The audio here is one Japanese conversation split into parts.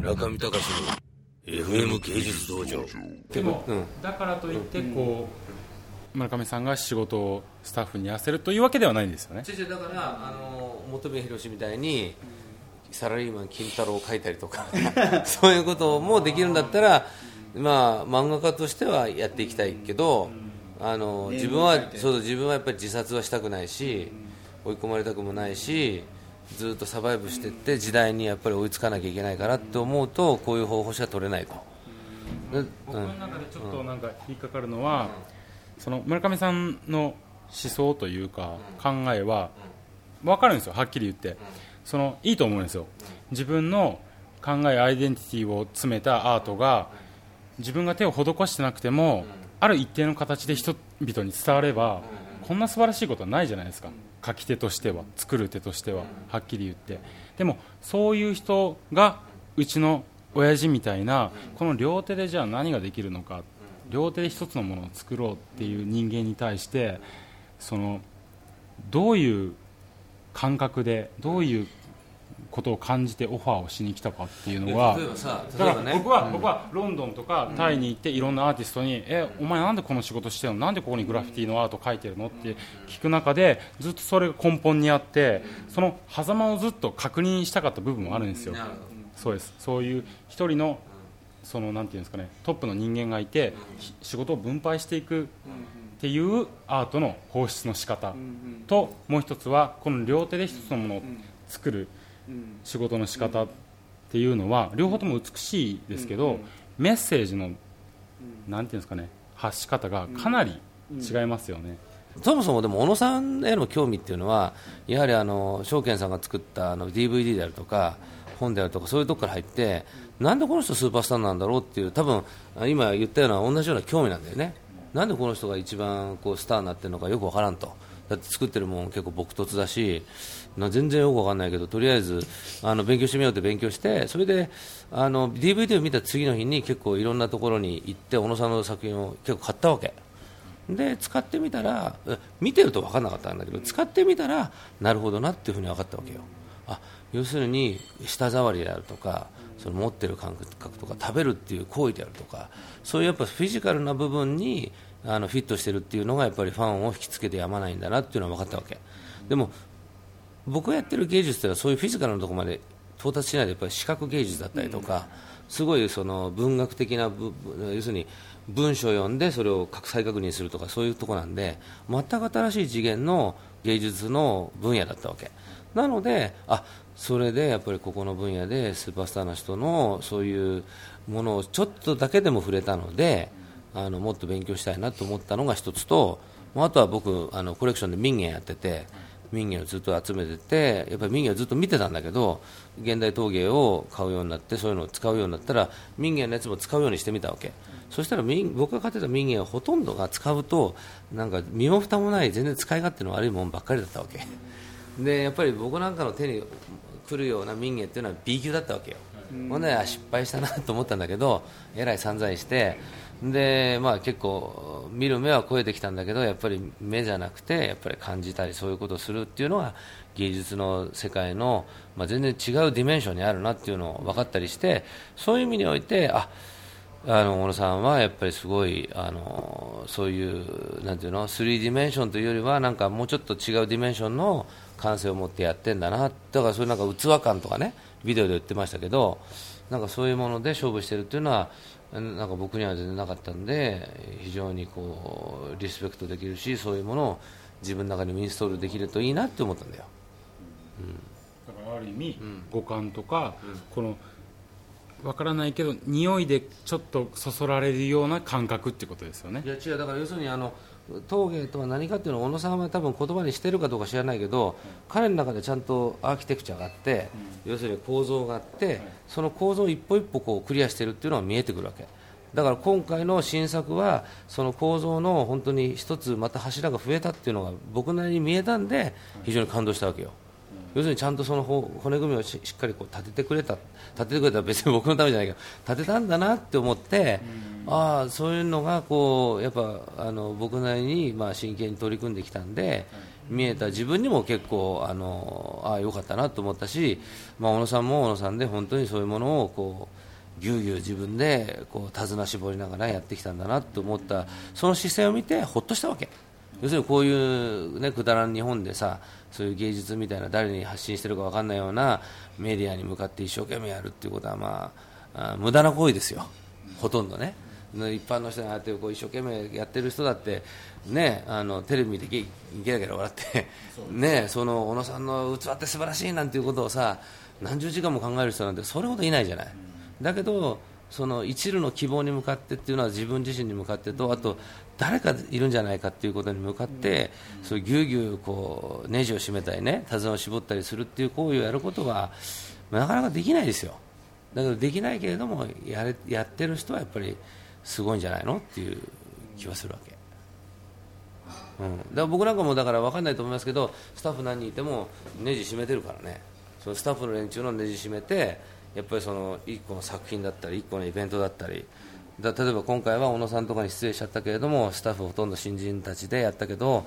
中見隆の FM 芸術道場。でも、だからといってこう、村上さんが仕事をスタッフにやらせるというわけではないんですよね。先生だからあの本部宏みたいにサラリーマン金太郎を書いたりとか そういうこともできるんだったら、まあ、漫画家としてはやっていきたいけどあの自分はそう自分はやっぱり自殺はしたくないし追い込まれたくもないしずっとサバイブしていって時代にやっぱり追いつかなきゃいけないからって思うとこういう方法しか取れないと。僕の中でちょっとなんか引っかかるのは、その村上さんの思想というか考えは分かるんですよ、はっきり言って。そのいいと思うんですよ。自分の考えアイデンティティを詰めたアートが自分が手を施してなくてもある一定の形で人々に伝わればこんな素晴らしいことはないじゃないですか書き手としては作る手としてははっきり言って。でもそういう人がうちの親父みたいなこの両手でじゃあ何ができるのか両手で一つのものを作ろうっていう人間に対してそのどういう感覚でどういうことを感じてオファーをしに来たかっていうのは例えばさだから例えばね。僕は、僕はロンドンとかタイに行っていろんなアーティストに、えお前なんでこの仕事してるの？なんでここにグラフィティのアート描いてるの？って聞く中でずっとそれが根本にあってその狭間をずっと確認したかった部分もあるんですよ。なるほど。そうです。そういう一人のそのなんていうんですかねトップの人間がいてひ仕事を分配していくっていうアートの放出の仕方ともう一つはこの両手で一つのものを作る仕事の仕方っていうのは両方とも美しいですけどメッセージのなんていうんですかね発し方がかなり違いますよね。そもそもでも小野さんへの興味っていうのはやはりあの証券さんが作ったあの DVD であるとか本であるとかそういうところから入ってなんでこの人スーパースターなんだろうっていう多分今言ったような同じような興味なんだよね。なんでこの人が一番こうスターになってるのかよくわからんとだって作ってるもん結構朴突だしな全然よくわかんないけどとりあえずあの勉強してみようって勉強してそれであの DVD を見た次の日に結構いろんなところに行って小野さんの作品を結構買ったわけ。で使ってみたら見てると分からなかったんだけど使ってみたらなるほどなっていうふうに分かったわけよあ要するに舌触りであるとかその持ってる感覚とか食べるっていう行為であるとかそういうやっぱフィジカルな部分にあのフィットしてるっていうのがやっぱりファンを引きつけてやまないんだなっていうのは分かったわけ。でも僕がやってる芸術っていうのはそういうフィジカルなところまで到達しないでやっぱり視覚芸術だったりとか、すごいその文学的な部要するに文章を読んでそれを再確認するとかそういうところなんで全く新しい次元の芸術の分野だったわけ。なのであそれでやっぱりここの分野でスーパースターの人のそういうものをちょっとだけでも触れたのであのもっと勉強したいなと思ったのが一つともうあとは僕あのコレクションで民芸やってて民芸をずっと集めててやっぱり民芸をずっと見てたんだけど現代陶芸を買うようになってそういうのを使うようになったら民芸のやつも使うようにしてみたわけ。そしたら僕が買ってた民芸はほとんどが使うとなんか身も蓋もない全然使い勝手の悪いものばっかりだったわけ。でやっぱり僕なんかの手に来るような民芸っていうのは B 級だったわけよ、ほんで失敗したなと思ったんだけど えらい散財してで、まあ、結構見る目は肥えてきたんだけどやっぱり目じゃなくてやっぱり感じたりそういうことをするっていうのは芸術の世界の、まあ、全然違うディメンションにあるなっていうのを分かったりしてそういう意味においてああの小野さんはやっぱりすごいあのそういうなんていうの3ディメンションというよりはなんかもうちょっと違うディメンションの感性を持ってやってんだなだからそういうなんか器感とかねビデオで言ってましたけどなんかそういうもので勝負してるっていうのはなんか僕には全然なかったんで非常にこうリスペクトできるしそういうものを自分の中にもインストールできるといいなって思ったんだよ。だからある意味、五感とか、このわからないけど匂いでちょっとそそられるような感覚ってことですよね。いや違う。だから要するにあの陶芸とは何かっていうのを小野さんは多分言葉にしてるかどうか知らないけど、彼の中でちゃんとアーキテクチャがあって、要するに構造があって、その構造を一歩一歩こうクリアしてるっていうのが見えてくるわけ。だから今回の新作はその構造の本当に一つまた柱が増えたっていうのが僕なりに見えたんで非常に感動したわけよ。要するにちゃんとそのほ骨組みをししっかりこう立ててくれた立ててくれたら 別に僕のためじゃないけど立てたんだなって思って、ああそういうのがこうやっぱあの僕なりにまあ真剣に取り組んできたんで見えた自分にも結構あのあ良かったなと思ったし、まあ、小野さんも小野さんで本当にそういうものをこうぎゅうぎゅう自分でこう手綱絞りながらやってきたんだなと思ったその姿勢を見てほっとしたわけ要するにこういう、ね、くだらん日本でさそういう芸術みたいな誰に発信してるか分かんないようなメディアに向かって一生懸命やるっていうことは、まあ、あ無駄な行為ですよ、ほとんどね。一般の人があってこう一生懸命やってる人だってねあのテレビでゲゲラゲラ笑ってねその小野さんの器って素晴らしいなんていうことをさ何十時間も考える人なんてそれほどいないじゃない。だけどその一縷の希望に向かってっていうのは自分自身に向かってとあと誰かいるんじゃないかっていうことに向かって、そういうぎゅうぎゅうこうネジを締めたりね手綱を絞ったりするっていう行為をやることはなかなかできないですよ。だけどできないけれどもやれやってる人はやっぱりすごいんじゃないのっていう気はするわけ。うん、だから僕なんかもだから分かんないと思いますけどスタッフ何人いてもネジ締めてるからね。そのスタッフの連中のネジ締めてやっぱりその1個の作品だったり1個のイベントだったりだ例えば今回は小野さんとかに出演しちゃったけれどもスタッフほとんど新人たちでやったけど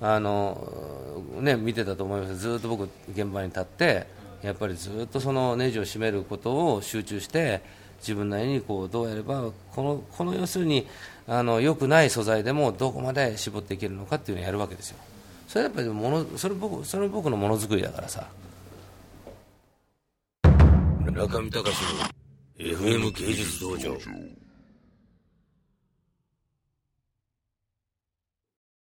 あの、ね、見てたと思います。ずっと僕現場に立ってやっぱりずっとそのネジを締めることを集中して自分なりにこうどうやればこのこの要するにあの良くない素材でもどこまで絞っていけるのかっていうのをやるわけですよ。それやっぱりものそれ僕それ僕のものづくりだからさ。中見隆の FM 芸術道場。